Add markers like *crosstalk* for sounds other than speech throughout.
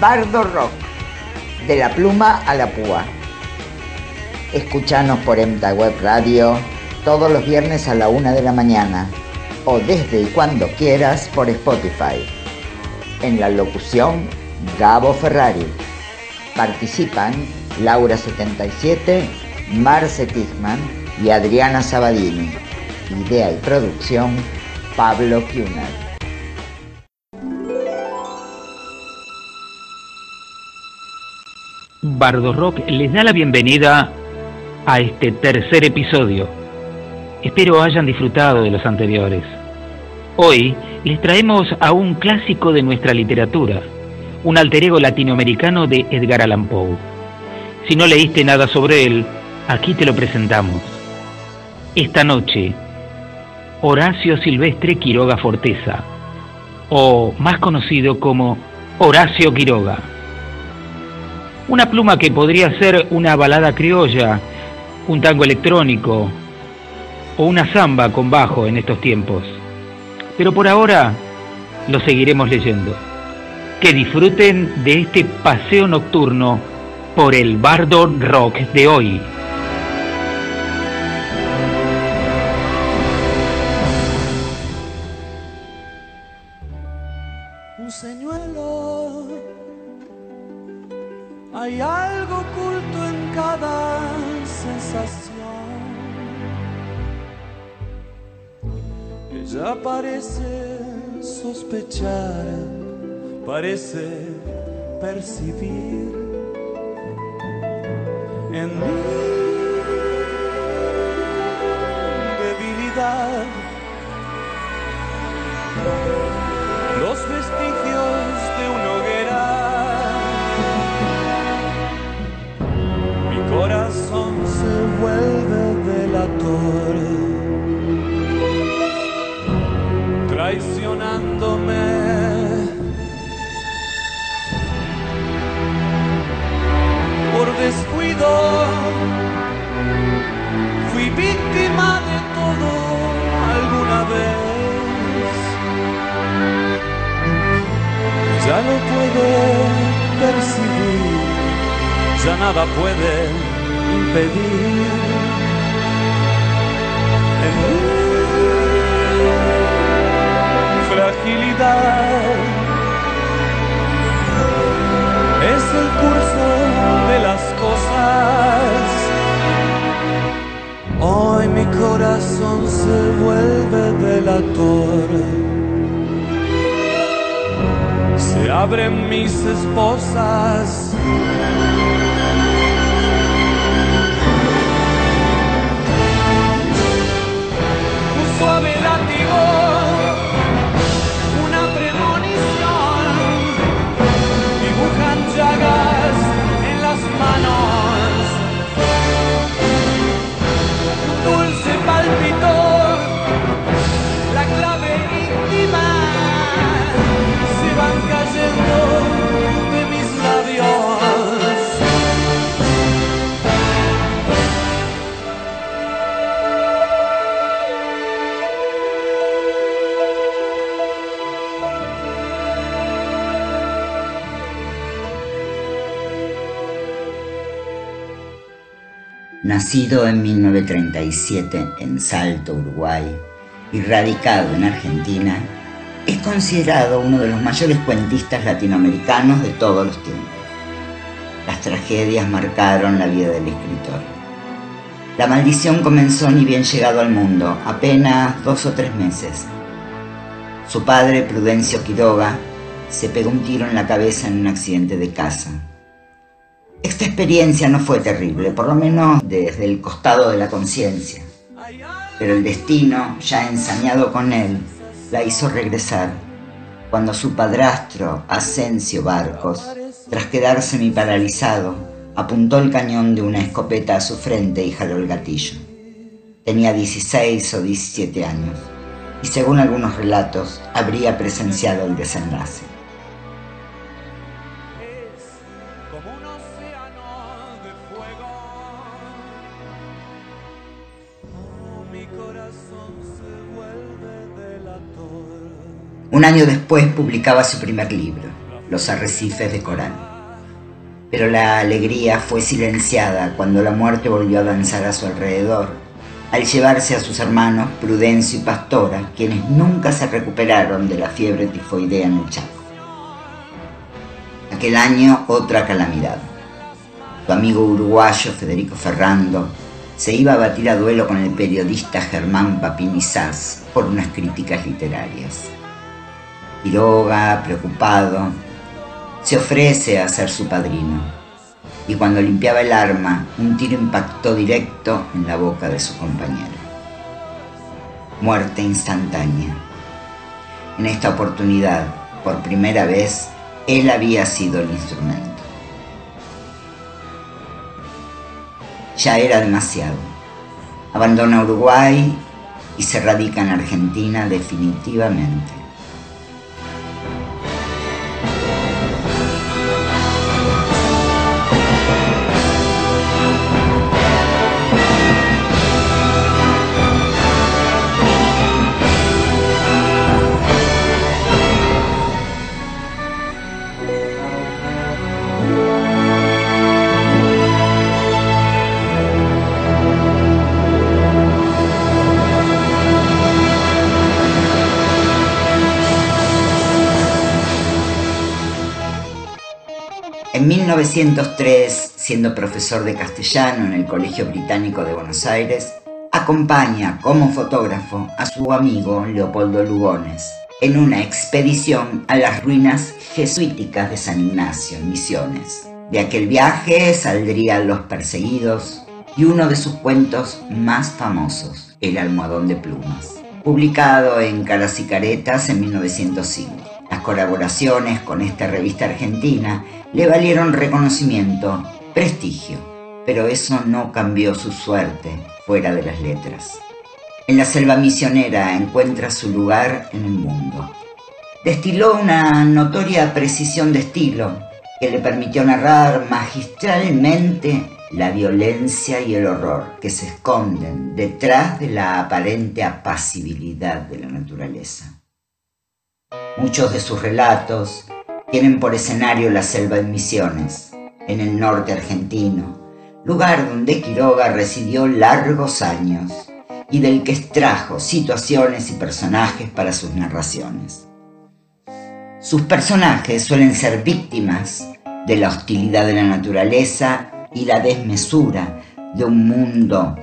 Bardo Rock, de la pluma a la púa. Escuchanos por Emta Web Radio todos los viernes a la una de la mañana o desde y cuando quieras por Spotify. En la locución, Gabo Ferrari. Participan Laura 77, Marce Tichman y Adriana Sabadini. Idea y producción, Pablo Kuhner. Bardo Rock les da la bienvenida a este tercer episodio. Espero hayan disfrutado de los anteriores. Hoy les traemos a un clásico de nuestra literatura, un alter ego latinoamericano de Edgar Allan Poe. Si no leíste nada sobre él, aquí te lo presentamos. Esta noche, Horacio Silvestre Quiroga Forteza, o más conocido como Horacio Quiroga. Una pluma que podría ser una balada criolla, un tango electrónico o una samba con bajo en estos tiempos. Pero por ahora lo seguiremos leyendo. Que disfruten de este paseo nocturno por el bardo rock de hoy. Un señuelo, hay algo oculto en cada sensación. Ella parece sospechar, parece percibir en mi debilidad traicionándome. Por descuido fui víctima de todo alguna vez. Ya lo puedo percibir, ya nada puede impedir fragilidad. Es el curso de las cosas. Hoy mi corazón se vuelve delator. Se abren mis esposas. Nacido en 1937 en Salto, Uruguay, y radicado en Argentina, es considerado uno de los mayores cuentistas latinoamericanos de todos los tiempos. Las tragedias marcaron la vida del escritor. La maldición comenzó ni bien llegado al mundo, apenas dos o tres meses. Su padre, Prudencio Quiroga, se pegó un tiro en la cabeza en un accidente de casa. Esta experiencia no fue terrible, por lo menos desde el costado de la conciencia. Pero el destino, ya ensañado con él, la hizo regresar cuando su padrastro, Asensio Barcos, tras quedar semi-paralizado, apuntó el cañón de una escopeta a su frente y jaló el gatillo. Tenía 16 o 17 años y según algunos relatos habría presenciado el desenlace. Año después publicaba su primer libro, los arrecifes de coral. Pero la alegría fue silenciada cuando la muerte volvió a danzar a su alrededor, al llevarse a sus hermanos Prudencio y Pastora, quienes nunca se recuperaron de la fiebre tifoidea en el Chaco. Aquel año otra calamidad. Su amigo uruguayo Federico Ferrando se iba a batir a duelo con el periodista Germán Papini Sass por unas críticas literarias. Quiroga, preocupado, se ofrece a ser su padrino y cuando limpiaba el arma, un tiro impactó directo en la boca de su compañero. Muerte instantánea. En esta oportunidad, por primera vez, él había sido el instrumento. Ya era demasiado. Abandona Uruguay y se radica en Argentina definitivamente. 1903, siendo profesor de castellano en el Colegio Británico de Buenos Aires, acompaña como fotógrafo a su amigo Leopoldo Lugones en una expedición a las ruinas jesuíticas de San Ignacio en Misiones. De aquel viaje saldrían Los Perseguidos y uno de sus cuentos más famosos, El Almohadón de Plumas, publicado en Caras y Caretas en 1905. Las colaboraciones con esta revista argentina le valieron reconocimiento, prestigio, pero eso no cambió su suerte fuera de las letras. En la selva misionera encuentra su lugar en el mundo. Destiló una notoria precisión de estilo que le permitió narrar magistralmente la violencia y el horror que se esconden detrás de la aparente apacibilidad de la naturaleza. Muchos de sus relatos tienen por escenario la selva en Misiones, en el norte argentino, lugar donde Quiroga residió largos años y del que extrajo situaciones y personajes para sus narraciones. Sus personajes suelen ser víctimas de la hostilidad de la naturaleza y la desmesura de un mundo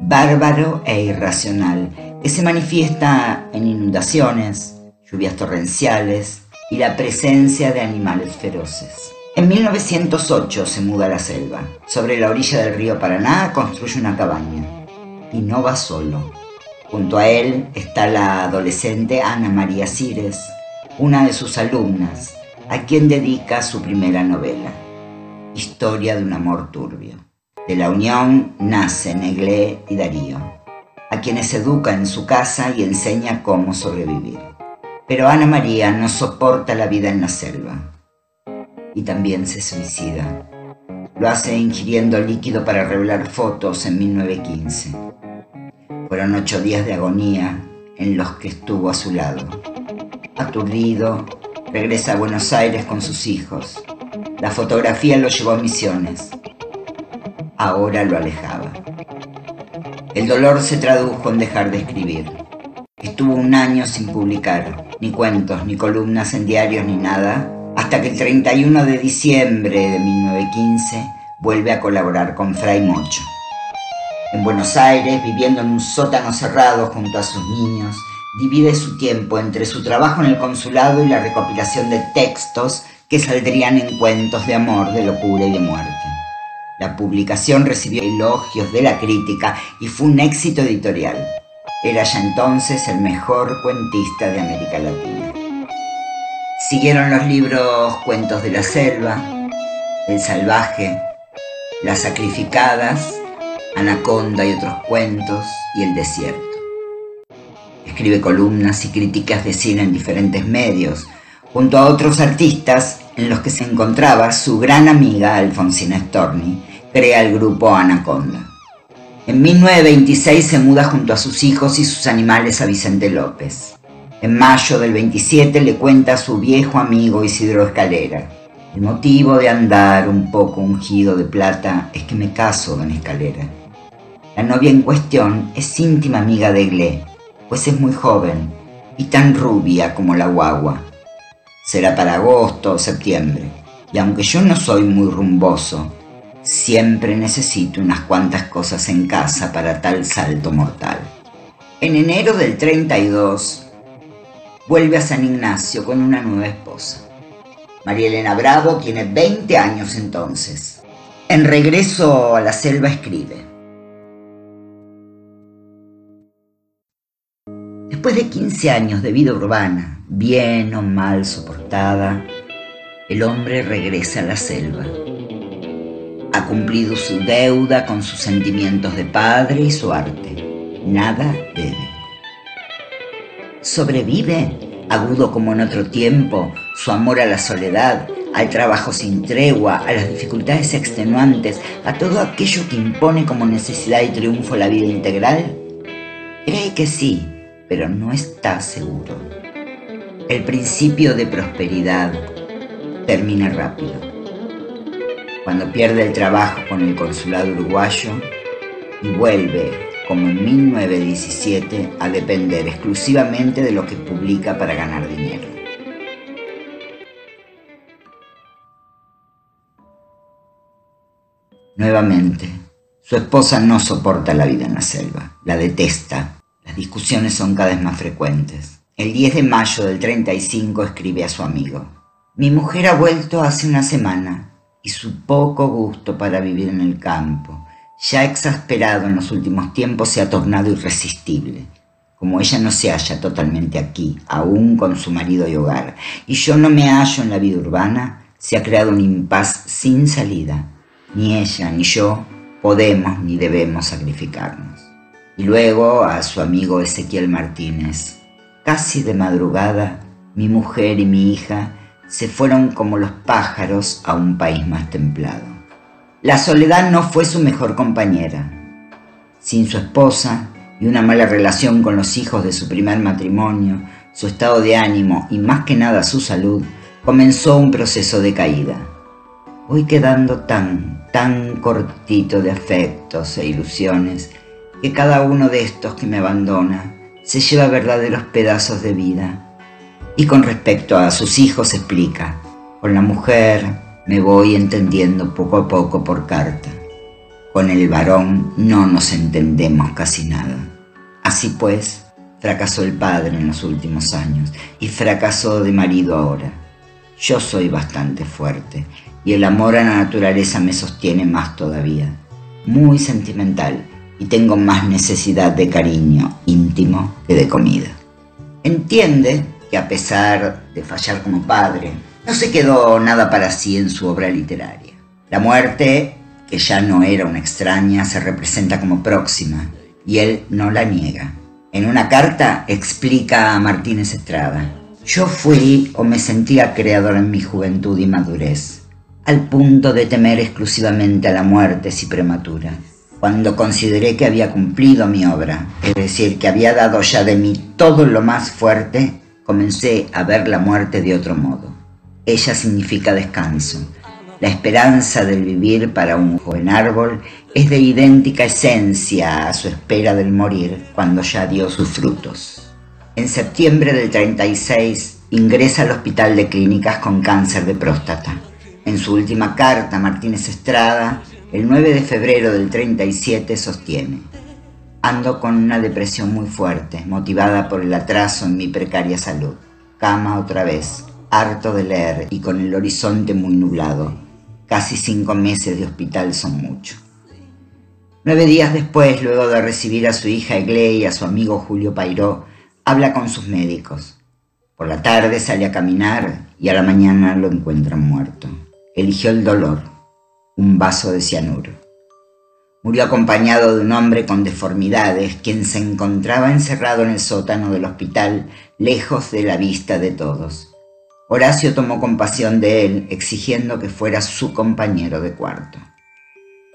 bárbaro e irracional que se manifiesta en inundaciones, lluvias torrenciales, y la presencia de animales feroces. En 1908 se muda a la selva. Sobre la orilla del río Paraná construye una cabaña. Y no va solo. Junto a él está la adolescente Ana María Cires, una de sus alumnas, a quien dedica su primera novela, Historia de un amor turbio. De la unión nace Neglé y Darío, a quienes educa en su casa y enseña cómo sobrevivir. Pero Ana María no soporta la vida en la selva y también se suicida. Lo hace ingiriendo líquido para revelar fotos en 1915. Fueron ocho días de agonía en los que estuvo a su lado. Aturdido, regresa a Buenos Aires con sus hijos. La fotografía lo llevó a Misiones. Ahora lo alejaba. El dolor se tradujo en dejar de escribir. Estuvo un año sin publicar ni cuentos, ni columnas en diarios, ni nada, hasta que el 31 de diciembre de 1915 vuelve a colaborar con Fray Mocho. En Buenos Aires, viviendo en un sótano cerrado junto a sus niños, divide su tiempo entre su trabajo en el consulado y la recopilación de textos que saldrían en cuentos de amor, de locura y de muerte. La publicación recibió elogios de la crítica y fue un éxito editorial. Era ya entonces el mejor cuentista de América Latina. Siguieron los libros Cuentos de la Selva, El Salvaje, Las Sacrificadas, Anaconda y otros cuentos y El Desierto. Escribe columnas y críticas de cine en diferentes medios, junto a otros artistas en los que se encontraba su gran amiga Alfonsina Storni, crea el grupo Anaconda. En 1926 se muda junto a sus hijos y sus animales a Vicente López. En mayo del 27 le cuenta a su viejo amigo Isidro Escalera. El motivo de andar un poco ungido de plata es que me caso en Escalera. La novia en cuestión es íntima amiga de Gle, pues es muy joven y tan rubia como la guagua. Será para agosto o septiembre, y aunque yo no soy muy rumboso, siempre necesito unas cuantas cosas en casa para tal salto mortal. En enero del 32, vuelve a San Ignacio con una nueva esposa. María Elena Bravo tiene 20 años entonces. En regreso a la selva escribe. Después de 15 años de vida urbana, bien o mal soportada, el hombre regresa a la selva. Ha cumplido su deuda con sus sentimientos de padre y su arte. Nada debe. Sobrevive, agudo como en otro tiempo, su amor a la soledad, al trabajo sin tregua, a las dificultades extenuantes, a todo aquello que impone como necesidad y triunfo la vida integral? Cree que sí, pero no está seguro. El principio de prosperidad termina rápido. Cuando pierde el trabajo con el consulado uruguayo y vuelve, como en 1917, a depender exclusivamente de lo que publica para ganar dinero. Nuevamente, su esposa no soporta la vida en la selva, la detesta las discusiones son cada vez más frecuentes. El 10 de mayo del 35 escribe a su amigo. Mi mujer ha vuelto hace una semana y su poco gusto para vivir en el campo, ya exasperado en los últimos tiempos, se ha tornado irresistible. Como ella no se halla totalmente aquí, aún con su marido y hogar, y yo no me hallo en la vida urbana, se ha creado un impas sin salida. Ni ella ni yo podemos ni debemos sacrificarnos y luego a su amigo Ezequiel Martínez. Casi de madrugada, mi mujer y mi hija se fueron como los pájaros a un país más templado. La soledad no fue su mejor compañera. Sin su esposa y una mala relación con los hijos de su primer matrimonio, su estado de ánimo y más que nada su salud, comenzó un proceso de caída. Voy quedando tan, tan cortito de afectos e ilusiones que cada uno de estos que me abandona se lleva verdaderos pedazos de vida. Y con respecto a sus hijos explica, con la mujer me voy entendiendo poco a poco por carta. Con el varón no nos entendemos casi nada. Así pues, fracasó el padre en los últimos años y fracasó de marido ahora. Yo soy bastante fuerte y el amor a la naturaleza me sostiene más todavía. Muy sentimental y tengo más necesidad de cariño íntimo que de comida. Entiende a pesar de fallar como padre, no se quedó nada para sí en su obra literaria. La muerte, que ya no era una extraña, se representa como próxima y él no la niega. En una carta explica a Martínez Estrada, yo fui o me sentía creador en mi juventud y madurez, al punto de temer exclusivamente a la muerte si prematura cuando consideré que había cumplido mi obra, es decir, que había dado ya de mí todo lo más fuerte, comencé a ver la muerte de otro modo. Ella significa descanso. La esperanza del vivir para un joven árbol es de idéntica esencia a su espera del morir cuando ya dio sus frutos. En septiembre del 36 ingresa al hospital de clínicas con cáncer de próstata. En su última carta, Martínez Estrada el 9 de febrero del 37 sostiene, ando con una depresión muy fuerte, motivada por el atraso en mi precaria salud. Cama otra vez, harto de leer y con el horizonte muy nublado. Casi cinco meses de hospital son mucho. Nueve días después, luego de recibir a su hija Egle y a su amigo Julio Pairó, habla con sus médicos. Por la tarde sale a caminar y a la mañana lo encuentran muerto. Eligió el dolor un vaso de cianuro. Murió acompañado de un hombre con deformidades, quien se encontraba encerrado en el sótano del hospital, lejos de la vista de todos. Horacio tomó compasión de él, exigiendo que fuera su compañero de cuarto.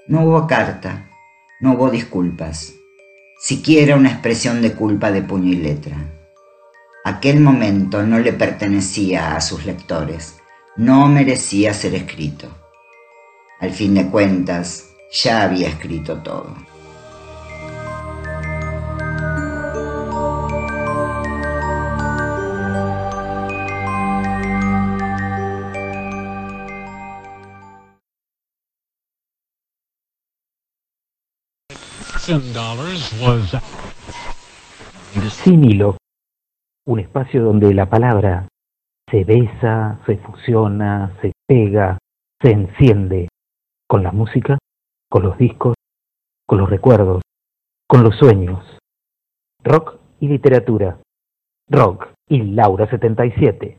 No hubo carta, no hubo disculpas, siquiera una expresión de culpa de puño y letra. Aquel momento no le pertenecía a sus lectores, no merecía ser escrito. Al fin de cuentas, ya había escrito todo. Sin hilo, un espacio donde la palabra se besa, se fusiona, se pega, se enciende con la música, con los discos, con los recuerdos, con los sueños. Rock y literatura. Rock y Laura 77.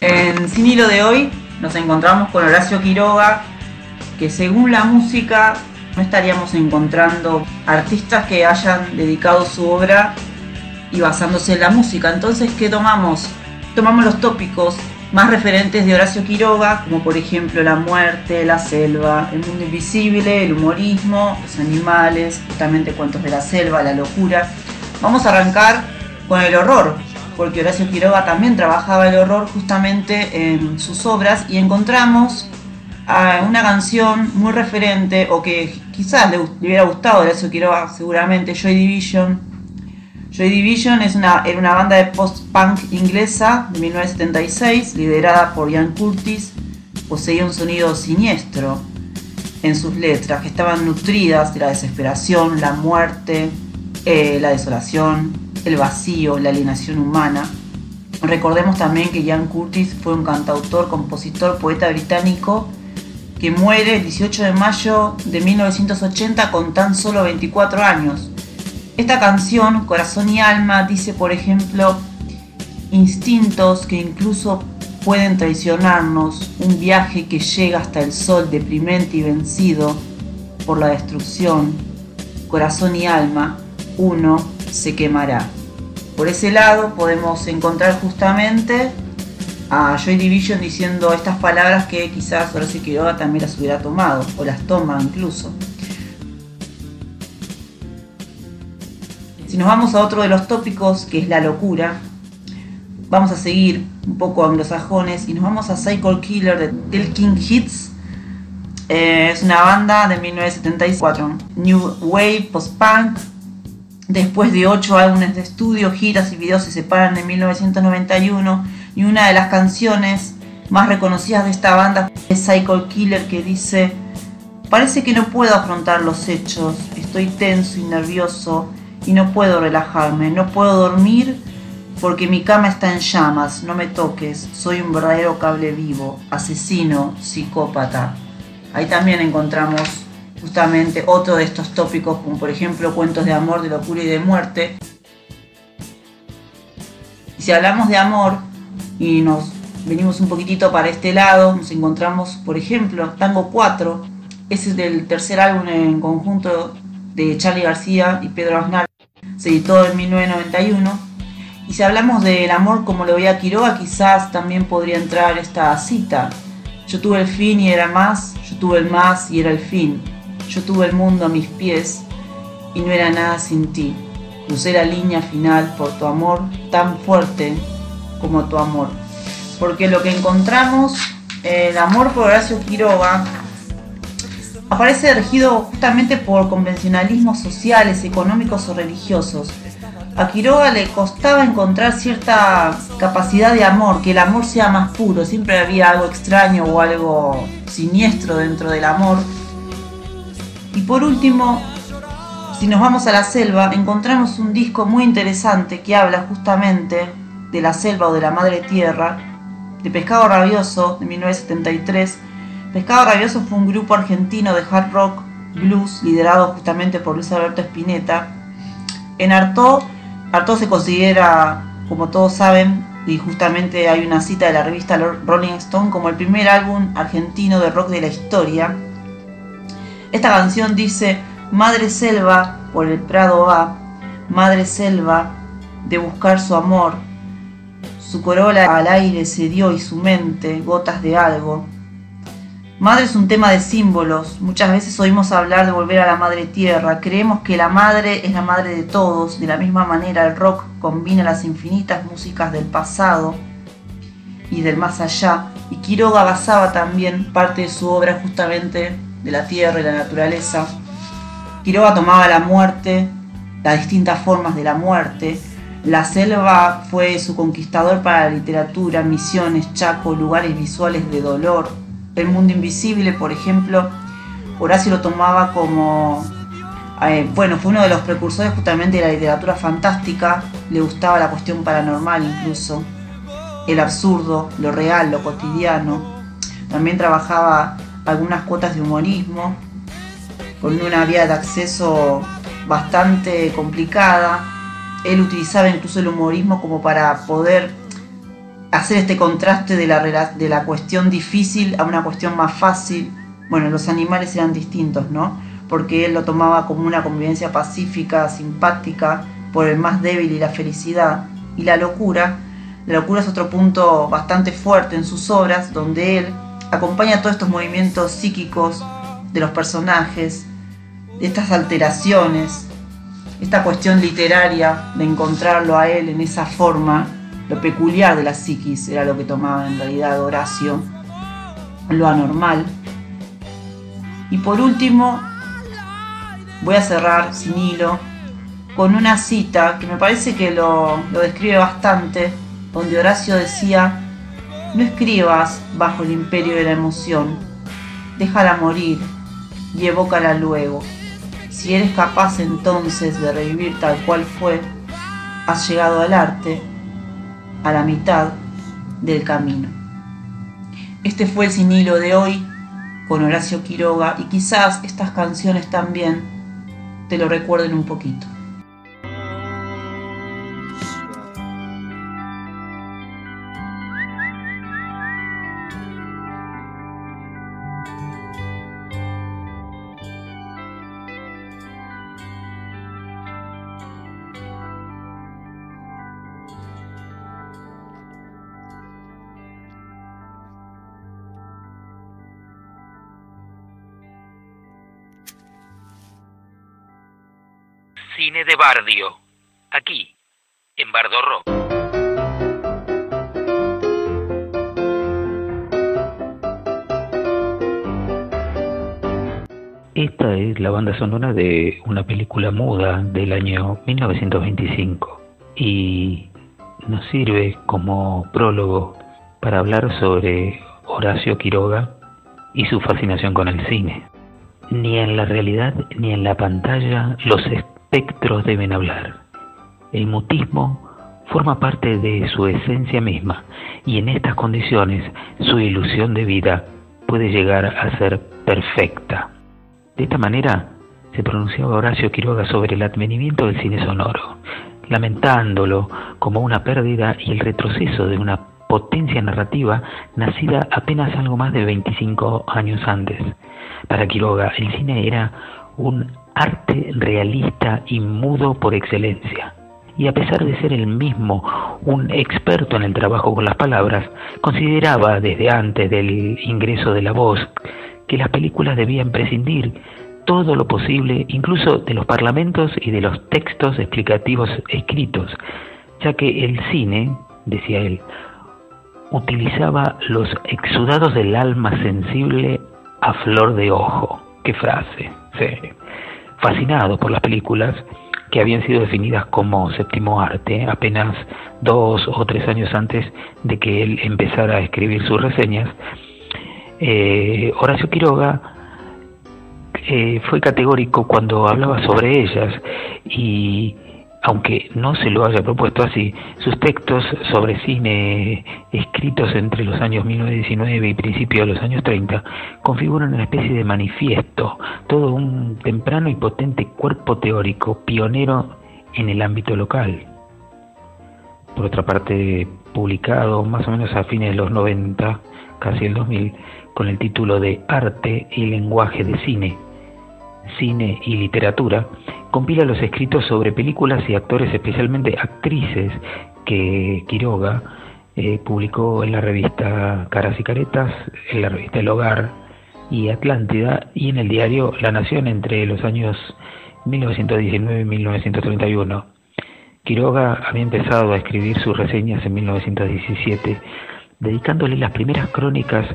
En Sin Hilo de hoy nos encontramos con Horacio Quiroga, que según la música no estaríamos encontrando artistas que hayan dedicado su obra y basándose en la música. Entonces, ¿qué tomamos? Tomamos los tópicos más referentes de Horacio Quiroga, como por ejemplo la muerte, la selva, el mundo invisible, el humorismo, los animales, justamente cuentos de la selva, la locura. Vamos a arrancar con el horror, porque Horacio Quiroga también trabajaba el horror justamente en sus obras y encontramos a una canción muy referente o que quizás le, hubiera gustado Horacio Quiroga seguramente, Joy Division. Joy Division es una, era una banda de post-punk inglesa de 1976 liderada por Ian Curtis. Poseía un sonido siniestro en sus letras que estaban nutridas de la desesperación, la muerte, eh, la desolación, el vacío, la alienación humana. Recordemos también que Ian Curtis fue un cantautor, compositor, poeta británico que muere el 18 de mayo de 1980 con tan solo 24 años. Esta canción, Corazón y Alma, dice por ejemplo, instintos que incluso pueden traicionarnos, un viaje que llega hasta el sol deprimente y vencido por la destrucción, corazón y alma, uno se quemará. Por ese lado podemos encontrar justamente a Joy Division diciendo estas palabras que quizás Horacio Quiroga también las hubiera tomado, o las toma incluso. Si nos vamos a otro de los tópicos, que es la locura, vamos a seguir un poco anglosajones y nos vamos a Cycle Killer de Del King Hits. Eh, es una banda de 1974, New Wave Post-Punk, Después de ocho álbumes de estudio, giras y videos se separan en 1991 y una de las canciones más reconocidas de esta banda es Cycle Killer que dice, parece que no puedo afrontar los hechos, estoy tenso y nervioso y no puedo relajarme, no puedo dormir porque mi cama está en llamas, no me toques, soy un verdadero cable vivo, asesino, psicópata. Ahí también encontramos justamente otro de estos tópicos, como por ejemplo cuentos de amor, de locura y de muerte. Y si hablamos de amor y nos venimos un poquitito para este lado, nos encontramos, por ejemplo, Tango 4, ese es del tercer álbum en conjunto de Charlie García y Pedro Aznar, se editó en 1991. Y si hablamos del amor como lo veía Quiroga, quizás también podría entrar esta cita. Yo tuve el fin y era más, yo tuve el más y era el fin. Yo tuve el mundo a mis pies y no era nada sin ti. Crucé la línea final por tu amor tan fuerte como tu amor. Porque lo que encontramos, el amor por Horacio Quiroga, aparece regido justamente por convencionalismos sociales, económicos o religiosos. A Quiroga le costaba encontrar cierta capacidad de amor, que el amor sea más puro, siempre había algo extraño o algo siniestro dentro del amor y por último, si nos vamos a la selva, encontramos un disco muy interesante que habla justamente de la selva o de la madre tierra, de Pescado Rabioso, de 1973. Pescado Rabioso fue un grupo argentino de hard rock blues liderado justamente por Luis Alberto Spinetta. En Artaud, Artaud se considera, como todos saben, y justamente hay una cita de la revista Rolling Stone como el primer álbum argentino de rock de la historia esta canción dice, Madre Selva por el Prado va, Madre Selva de buscar su amor, Su corola al aire se dio y su mente, gotas de algo. Madre es un tema de símbolos. Muchas veces oímos hablar de volver a la madre tierra. Creemos que la madre es la madre de todos. De la misma manera el rock combina las infinitas músicas del pasado y del más allá. Y Quiroga basaba también parte de su obra justamente de la tierra y la naturaleza. Quiroga tomaba la muerte, las distintas formas de la muerte, la selva fue su conquistador para la literatura, misiones, Chaco, lugares visuales de dolor. El mundo invisible, por ejemplo, Horacio lo tomaba como... Eh, bueno, fue uno de los precursores justamente de la literatura fantástica, le gustaba la cuestión paranormal incluso, el absurdo, lo real, lo cotidiano. También trabajaba algunas cuotas de humorismo, con una vía de acceso bastante complicada, él utilizaba incluso el humorismo como para poder hacer este contraste de la, de la cuestión difícil a una cuestión más fácil. Bueno, los animales eran distintos, ¿no? Porque él lo tomaba como una convivencia pacífica, simpática, por el más débil y la felicidad. Y la locura, la locura es otro punto bastante fuerte en sus obras, donde él acompaña todos estos movimientos psíquicos de los personajes, de estas alteraciones, esta cuestión literaria de encontrarlo a él en esa forma, lo peculiar de la psiquis era lo que tomaba en realidad Horacio, lo anormal. Y por último, voy a cerrar sin hilo con una cita que me parece que lo, lo describe bastante, donde Horacio decía, no escribas bajo el imperio de la emoción, déjala morir y evócala luego. Si eres capaz entonces de revivir tal cual fue, has llegado al arte a la mitad del camino. Este fue el sin hilo de hoy con Horacio Quiroga y quizás estas canciones también te lo recuerden un poquito. Aquí, en Bardo Rock. Esta es la banda sonora de una película muda del año 1925 y nos sirve como prólogo para hablar sobre Horacio Quiroga y su fascinación con el cine. Ni en la realidad ni en la pantalla los espectros deben hablar. El mutismo forma parte de su esencia misma y en estas condiciones su ilusión de vida puede llegar a ser perfecta. De esta manera se pronunciaba Horacio Quiroga sobre el advenimiento del cine sonoro, lamentándolo como una pérdida y el retroceso de una potencia narrativa nacida apenas algo más de 25 años antes. Para Quiroga el cine era un arte realista y mudo por excelencia. Y a pesar de ser el mismo un experto en el trabajo con las palabras, consideraba desde antes del ingreso de la voz que las películas debían prescindir todo lo posible, incluso de los parlamentos y de los textos explicativos escritos, ya que el cine, decía él, utilizaba los exudados del alma sensible a flor de ojo. ¡Qué frase! Sí fascinado por las películas que habían sido definidas como séptimo arte apenas dos o tres años antes de que él empezara a escribir sus reseñas, eh, Horacio Quiroga eh, fue categórico cuando hablaba sobre ellas y aunque no se lo haya propuesto así, sus textos sobre cine escritos entre los años 1919 y principios de los años 30 configuran una especie de manifiesto, todo un temprano y potente cuerpo teórico pionero en el ámbito local. Por otra parte, publicado más o menos a fines de los 90, casi el 2000, con el título de Arte y lenguaje de cine, cine y literatura, compila los escritos sobre películas y actores, especialmente actrices, que Quiroga Eh, publicó en la revista Caras y Caretas, en la revista El Hogar y Atlántida y en el diario La Nación entre los años 1919 y 1931. Quiroga había empezado a escribir sus reseñas en 1917, dedicándole las primeras crónicas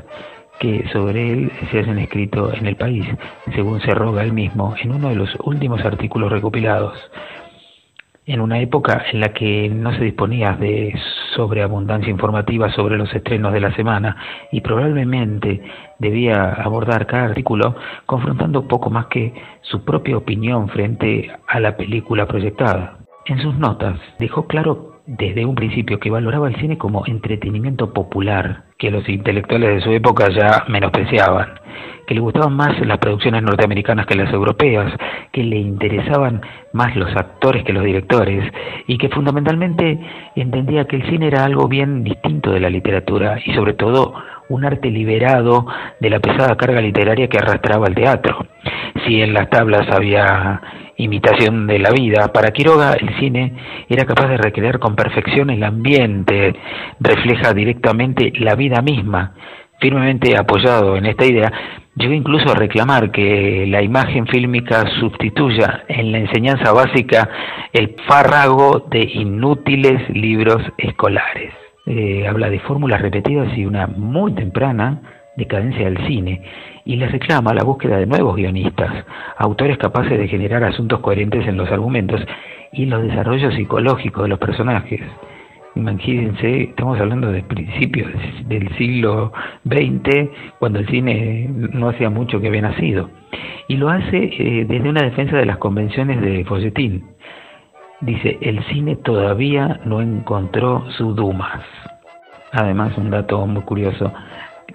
que sobre él se hayan escrito en el país, según se roga él mismo en uno de los últimos artículos recopilados en una época en la que no se disponía de sobreabundancia informativa sobre los estrenos de la semana y probablemente debía abordar cada artículo confrontando poco más que su propia opinión frente a la película proyectada. En sus notas dejó claro desde un principio que valoraba el cine como entretenimiento popular, que los intelectuales de su época ya menospreciaban, que le gustaban más las producciones norteamericanas que las europeas, que le interesaban más los actores que los directores, y que fundamentalmente entendía que el cine era algo bien distinto de la literatura y sobre todo un arte liberado de la pesada carga literaria que arrastraba el teatro. Si en las tablas había imitación de la vida. Para Quiroga el cine era capaz de recrear con perfección el ambiente, refleja directamente la vida misma. Firmemente apoyado en esta idea, llegó incluso a reclamar que la imagen fílmica sustituya en la enseñanza básica el fárrago de inútiles libros escolares. Eh, habla de fórmulas repetidas y una muy temprana decadencia del cine y le reclama la búsqueda de nuevos guionistas, autores capaces de generar asuntos coherentes en los argumentos y los desarrollos psicológicos de los personajes. Imagínense, estamos hablando de principios del siglo XX, cuando el cine no hacía mucho que había nacido. Y lo hace eh, desde una defensa de las convenciones de Folletín. Dice, el cine todavía no encontró su Dumas. Además, un dato muy curioso,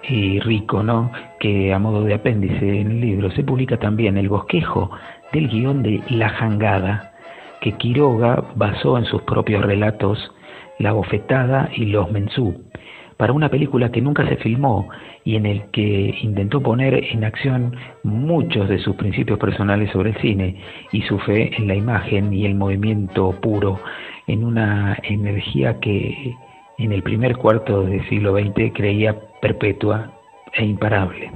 y rico, ¿no? que a modo de apéndice en el libro se publica también el bosquejo del guion de La Jangada, que Quiroga basó en sus propios relatos La Bofetada y Los Mensú, para una película que nunca se filmó y en el que intentó poner en acción muchos de sus principios personales sobre el cine y su fe en la imagen y el movimiento puro, en una energía que en el primer cuarto del siglo XX creía perpetua e imparable.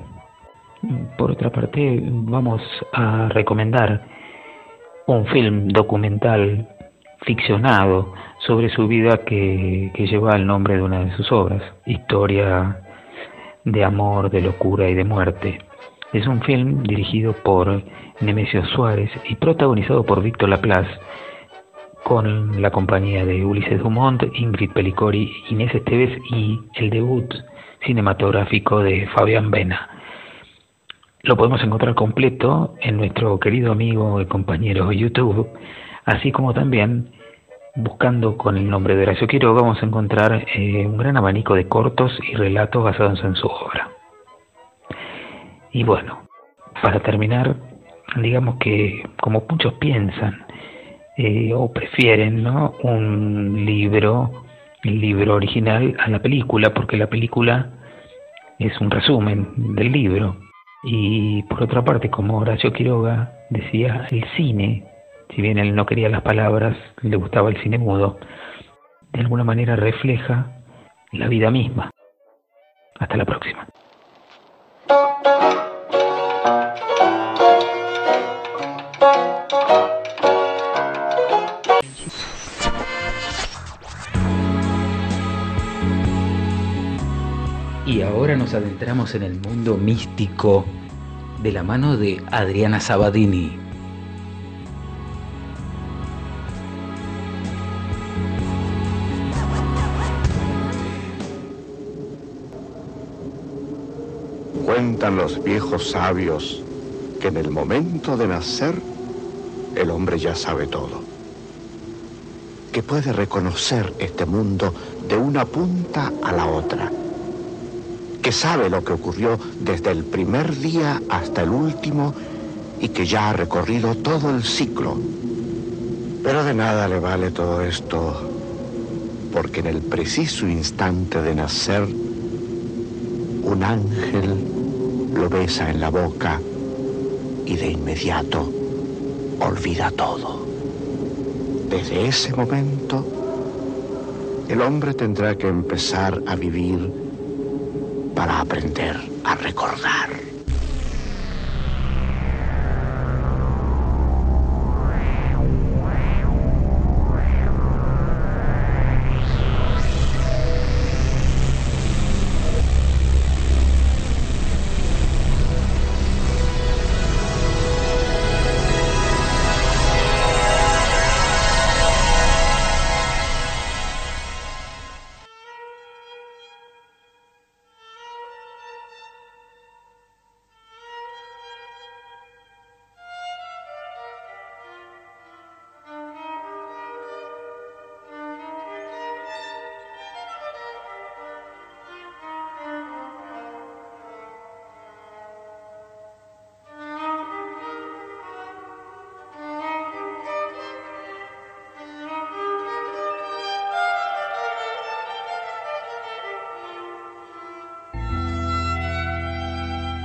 Por otra parte, vamos a recomendar un film documental ficcionado sobre su vida que, lleva el nombre de una de sus obras, Historia de amor, de locura y de muerte. Es un film dirigido por Nemesio Suárez y protagonizado por Víctor Laplace, con la compañía de Ulises Dumont, Ingrid Pelicori, Inés Esteves y el debut cinematográfico de Fabián Vena. Lo podemos encontrar completo en nuestro querido amigo y compañero YouTube, así como también buscando con el nombre de Horacio Quiroga vamos a encontrar eh, un gran abanico de cortos y relatos basados en su obra. Y bueno, para terminar, digamos que como muchos piensan, eh, o prefieren ¿no? un libro, el libro original a la película, porque la película es un resumen del libro. Y por otra parte, como Horacio Quiroga decía, el cine, si bien él no quería las palabras, le gustaba el cine mudo, de alguna manera refleja la vida misma. Hasta la próxima. Y ahora nos adentramos en el mundo místico de la mano de Adriana Sabadini. Cuentan los viejos sabios que en el momento de nacer el hombre ya sabe todo. Que puede reconocer este mundo de una punta a la otra que sabe lo que ocurrió desde el primer día hasta el último y que ya ha recorrido todo el ciclo. Pero de nada le vale todo esto, porque en el preciso instante de nacer, un ángel lo besa en la boca y de inmediato olvida todo. Desde ese momento, El hombre tendrá que empezar a vivir para aprender a recordar.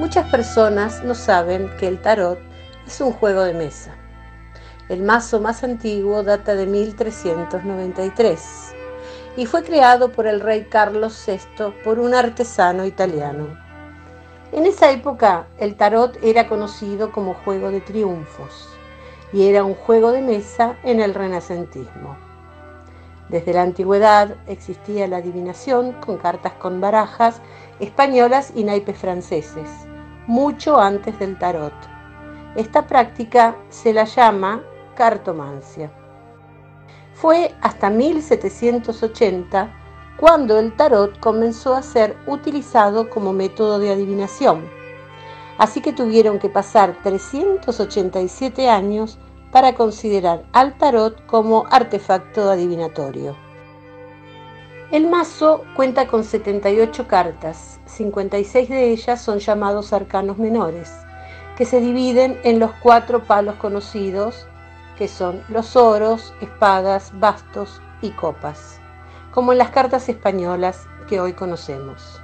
Muchas personas no saben que el tarot es un juego de mesa. El mazo más antiguo data de 1393 y fue creado por el rey Carlos VI por un artesano italiano. En esa época el tarot era conocido como juego de triunfos y era un juego de mesa en el renacentismo. Desde la antigüedad existía la adivinación con cartas con barajas españolas y naipes franceses mucho antes del tarot. Esta práctica se la llama cartomancia. Fue hasta 1780 cuando el tarot comenzó a ser utilizado como método de adivinación. Así que tuvieron que pasar 387 años para considerar al tarot como artefacto adivinatorio. El mazo cuenta con 78 cartas 56 de ellas son llamados arcanos menores, que se dividen en los cuatro palos conocidos, que son los oros, espadas, bastos y copas, como en las cartas españolas que hoy conocemos.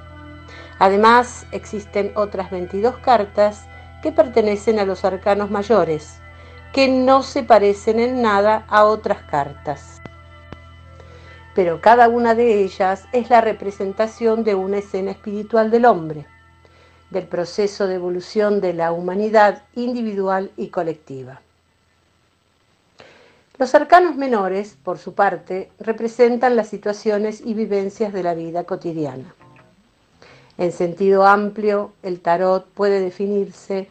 Además, existen otras 22 cartas que pertenecen a los arcanos mayores, que no se parecen en nada a otras cartas pero cada una de ellas es la representación de una escena espiritual del hombre, del proceso de evolución de la humanidad individual y colectiva. Los arcanos menores, por su parte, representan las situaciones y vivencias de la vida cotidiana. En sentido amplio, el tarot puede definirse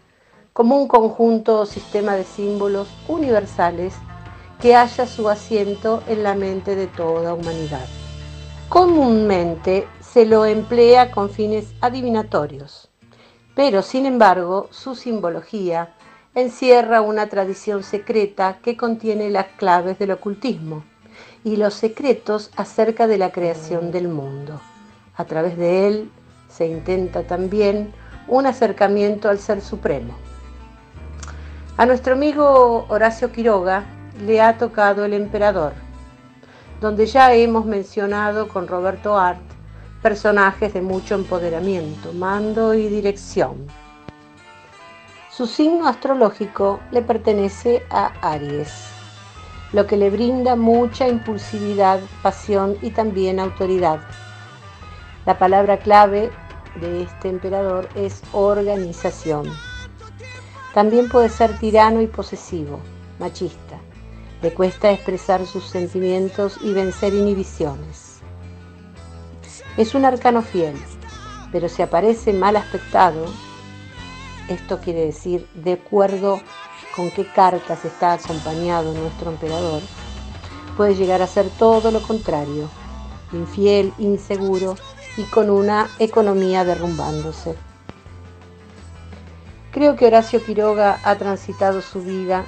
como un conjunto o sistema de símbolos universales que haya su asiento en la mente de toda humanidad. Comúnmente se lo emplea con fines adivinatorios, pero sin embargo su simbología encierra una tradición secreta que contiene las claves del ocultismo y los secretos acerca de la creación del mundo. A través de él se intenta también un acercamiento al Ser Supremo. A nuestro amigo Horacio Quiroga le ha tocado el emperador, donde ya hemos mencionado con Roberto Art personajes de mucho empoderamiento, mando y dirección. Su signo astrológico le pertenece a Aries, lo que le brinda mucha impulsividad, pasión y también autoridad. La palabra clave de este emperador es organización. También puede ser tirano y posesivo, machista. Le cuesta expresar sus sentimientos y vencer inhibiciones. Es un arcano fiel, pero si aparece mal aspectado, esto quiere decir de acuerdo con qué cartas está acompañado nuestro emperador, puede llegar a ser todo lo contrario, infiel, inseguro y con una economía derrumbándose. Creo que Horacio Quiroga ha transitado su vida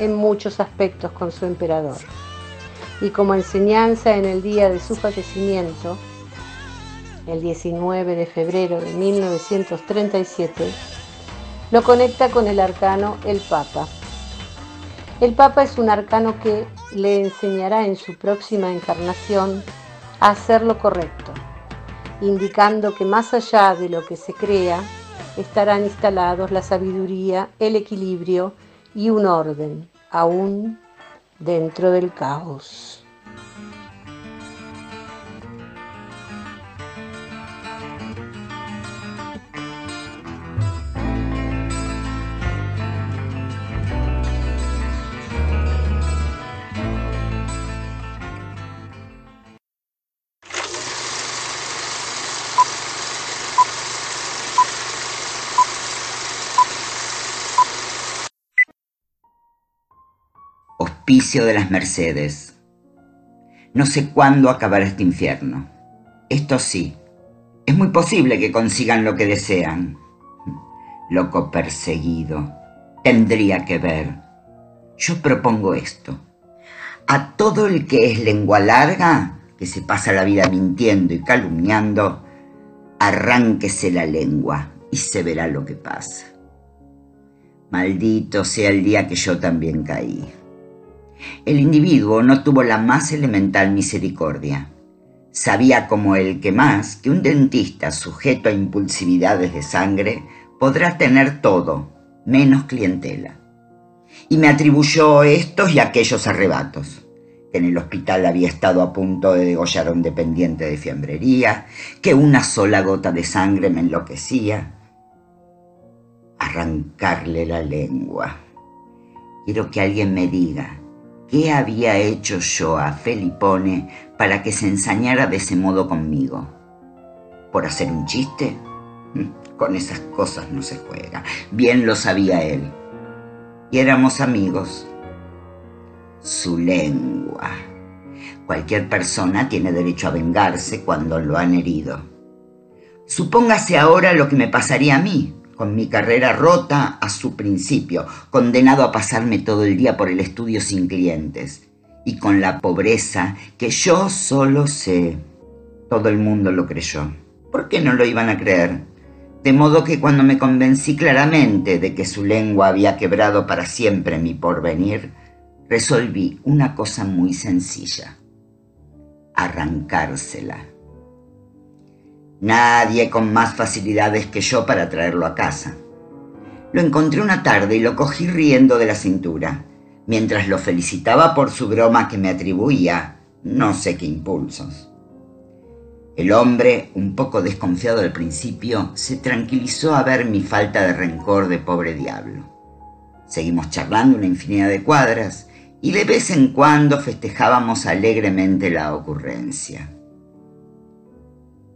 en muchos aspectos con su emperador. Y como enseñanza en el día de su fallecimiento, el 19 de febrero de 1937, lo conecta con el arcano el Papa. El Papa es un arcano que le enseñará en su próxima encarnación a hacer lo correcto, indicando que más allá de lo que se crea, estarán instalados la sabiduría, el equilibrio y un orden, aún dentro del caos. De las Mercedes. No sé cuándo acabará este infierno. Esto sí, es muy posible que consigan lo que desean. Loco perseguido, tendría que ver. Yo propongo esto. A todo el que es lengua larga, que se pasa la vida mintiendo y calumniando, arránquese la lengua y se verá lo que pasa. Maldito sea el día que yo también caí. El individuo no tuvo la más elemental misericordia. Sabía como el que más que un dentista sujeto a impulsividades de sangre podrá tener todo, menos clientela. Y me atribuyó estos y aquellos arrebatos que en el hospital había estado a punto de degollar a un dependiente de fiambrería, que una sola gota de sangre me enloquecía. Arrancarle la lengua. Quiero que alguien me diga qué había hecho yo a Felipone para que se ensañara de ese modo conmigo. ¿Por hacer un chiste? *laughs* Con esas cosas no se juega. Bien lo sabía él. Y éramos amigos su lengua. Cualquier persona tiene derecho a vengarse cuando lo han herido. Supóngase ahora lo que me pasaría a mí, con mi carrera rota a su principio, condenado a pasarme todo el día por el estudio sin clientes, y con la pobreza que yo solo sé. Todo el mundo lo creyó. ¿Por qué no lo iban a creer? De modo que cuando me convencí claramente de que su lengua había quebrado para siempre mi porvenir, resolví una cosa muy sencilla, arrancársela. Nadie con más facilidades que yo para traerlo a casa. Lo encontré una tarde y lo cogí riendo de la cintura, mientras lo felicitaba por su broma que me atribuía no sé qué impulsos. El hombre, un poco desconfiado al principio, se tranquilizó a ver mi falta de rencor de pobre diablo. Seguimos charlando una infinidad de cuadras y de vez en cuando festejábamos alegremente la ocurrencia.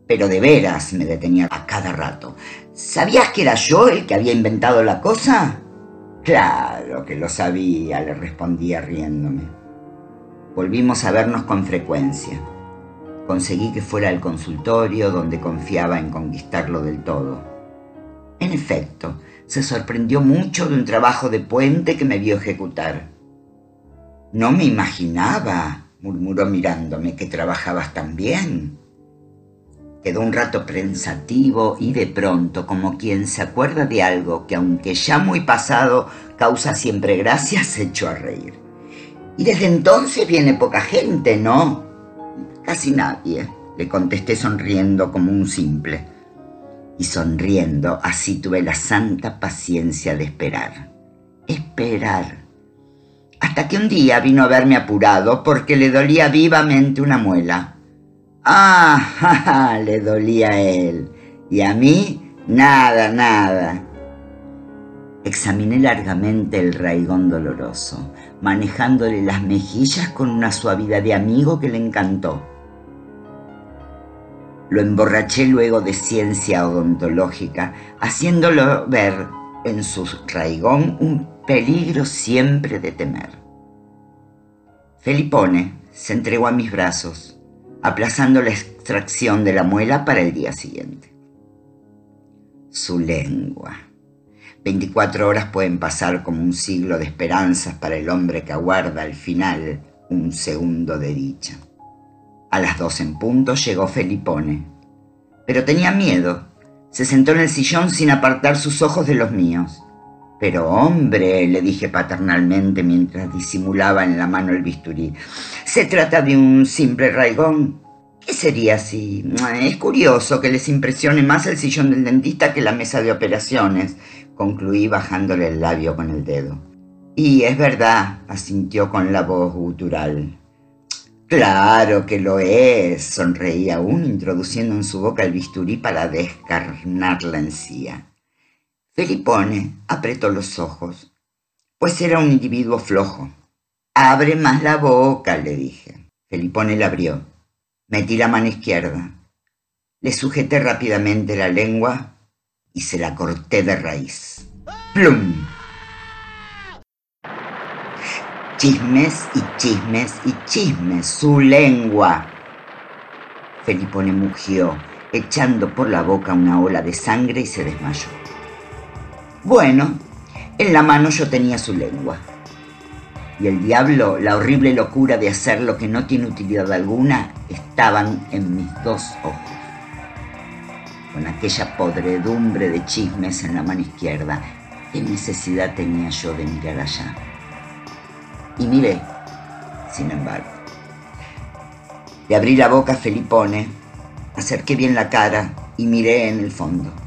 Pero de veras me detenía a cada rato. ¿Sabías que era yo el que había inventado la cosa? Claro que lo sabía, le respondía riéndome. Volvimos a vernos con frecuencia. Conseguí que fuera al consultorio donde confiaba en conquistarlo del todo. En efecto, se sorprendió mucho de un trabajo de puente que me vio ejecutar. No me imaginaba, murmuró mirándome, que trabajabas tan bien. Quedó un rato pensativo y de pronto, como quien se acuerda de algo que aunque ya muy pasado causa siempre gracia, se echó a reír. Y desde entonces viene poca gente, ¿no? Casi nadie, le contesté sonriendo como un simple. Y sonriendo, así tuve la santa paciencia de esperar. Esperar hasta que un día vino a verme apurado porque le dolía vivamente una muela. Ah, *laughs* le dolía a él. Y a mí, nada, nada. Examiné largamente el raigón doloroso, manejándole las mejillas con una suavidad de amigo que le encantó. Lo emborraché luego de ciencia odontológica, haciéndolo ver en su raigón un peligro siempre de temer. Felipone se entregó a mis brazos, aplazando la extracción de la muela para el día siguiente. Su lengua. Veinticuatro horas pueden pasar como un siglo de esperanzas para el hombre que aguarda al final un segundo de dicha. A las dos en punto llegó Felipone, pero tenía miedo. Se sentó en el sillón sin apartar sus ojos de los míos. Pero hombre, le dije paternalmente mientras disimulaba en la mano el bisturí, se trata de un simple raigón. ¿Qué sería si? Es curioso que les impresione más el sillón del dentista que la mesa de operaciones, concluí bajándole el labio con el dedo. Y es verdad, asintió con la voz gutural. Claro que lo es, sonreí aún, introduciendo en su boca el bisturí para descarnar la encía. Felipone apretó los ojos, pues era un individuo flojo. Abre más la boca, le dije. Felipone la abrió. Metí la mano izquierda. Le sujeté rápidamente la lengua y se la corté de raíz. ¡Plum! Chismes y chismes y chismes, su lengua. Felipone mugió, echando por la boca una ola de sangre y se desmayó. Bueno, en la mano yo tenía su lengua. Y el diablo, la horrible locura de hacer lo que no tiene utilidad alguna, estaban en mis dos ojos. Con aquella podredumbre de chismes en la mano izquierda, ¿qué necesidad tenía yo de mirar allá? Y miré, sin embargo. Le abrí la boca a Felipone, acerqué bien la cara y miré en el fondo.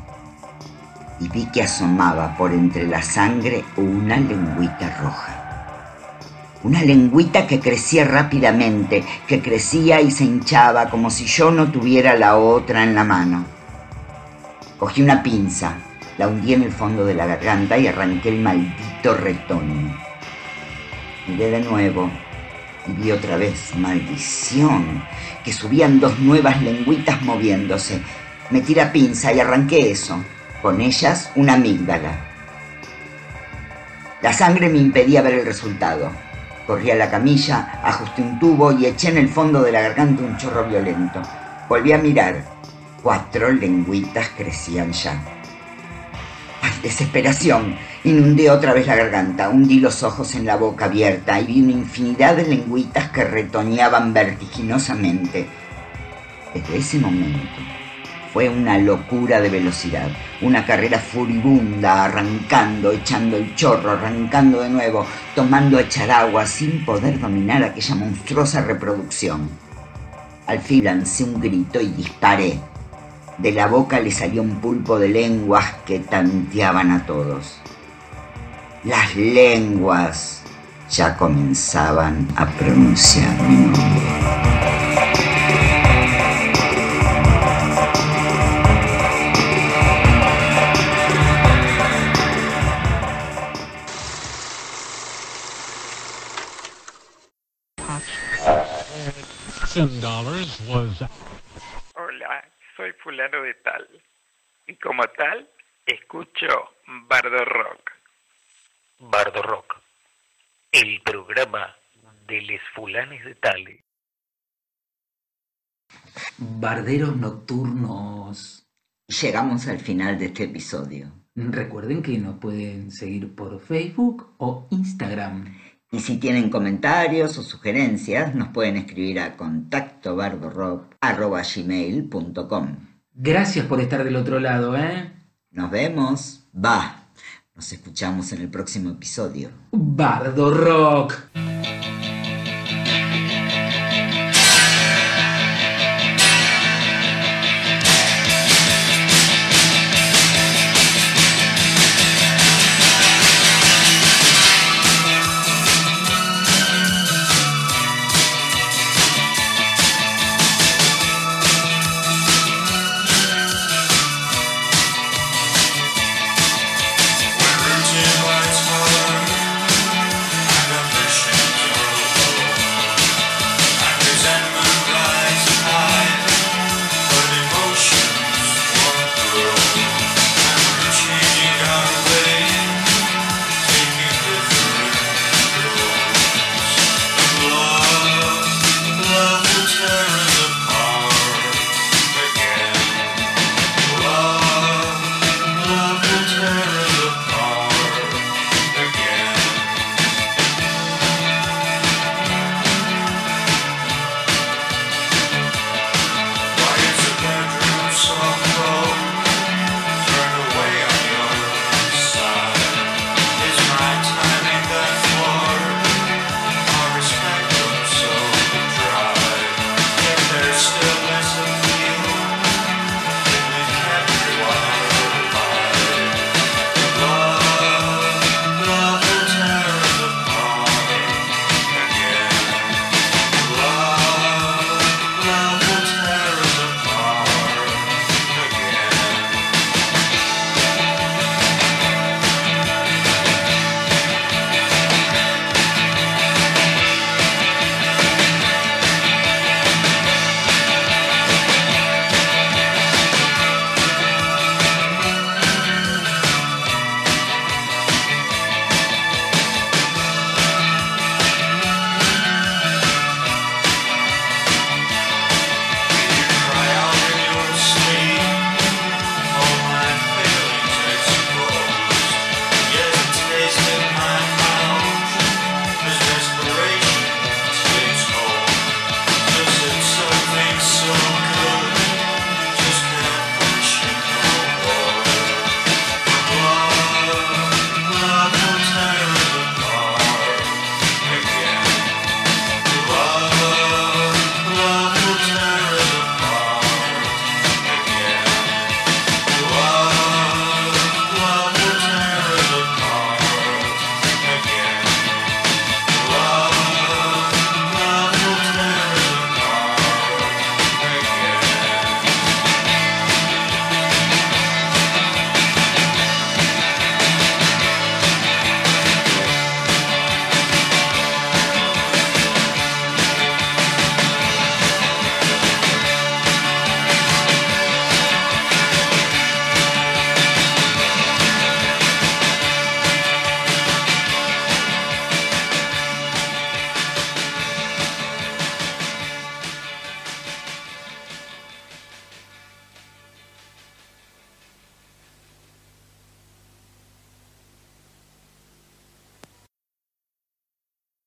Y vi que asomaba por entre la sangre una lengüita roja. Una lengüita que crecía rápidamente, que crecía y se hinchaba como si yo no tuviera la otra en la mano. Cogí una pinza, la hundí en el fondo de la garganta y arranqué el maldito retoño. Miré de nuevo y vi otra vez, maldición, que subían dos nuevas lengüitas moviéndose. Metí la pinza y arranqué eso, con ellas una amígdala. La sangre me impedía ver el resultado. Corrí a la camilla, ajusté un tubo y eché en el fondo de la garganta un chorro violento. Volví a mirar. Cuatro lengüitas crecían ya. Desesperación. Inundé otra vez la garganta, hundí los ojos en la boca abierta y vi una infinidad de lengüitas que retoñaban vertiginosamente. Desde ese momento fue una locura de velocidad, una carrera furibunda, arrancando, echando el chorro, arrancando de nuevo, tomando a echar agua sin poder dominar aquella monstruosa reproducción. Al fin lancé un grito y disparé. De la boca le salió un pulpo de lenguas que tanteaban a todos. Las lenguas ya comenzaban a pronunciar mi nombre. Hola, soy fulano de tal. Y como tal, escucho Bardo Rock. Bardo Rock, el programa de les fulanes de Tale. Barderos nocturnos. Llegamos al final de este episodio. Recuerden que nos pueden seguir por Facebook o Instagram. Y si tienen comentarios o sugerencias, nos pueden escribir a contactobardorock.gmail.com Gracias por estar del otro lado, ¿eh? Nos vemos. Va. Nos escuchamos en el próximo episodio. Bardo Rock.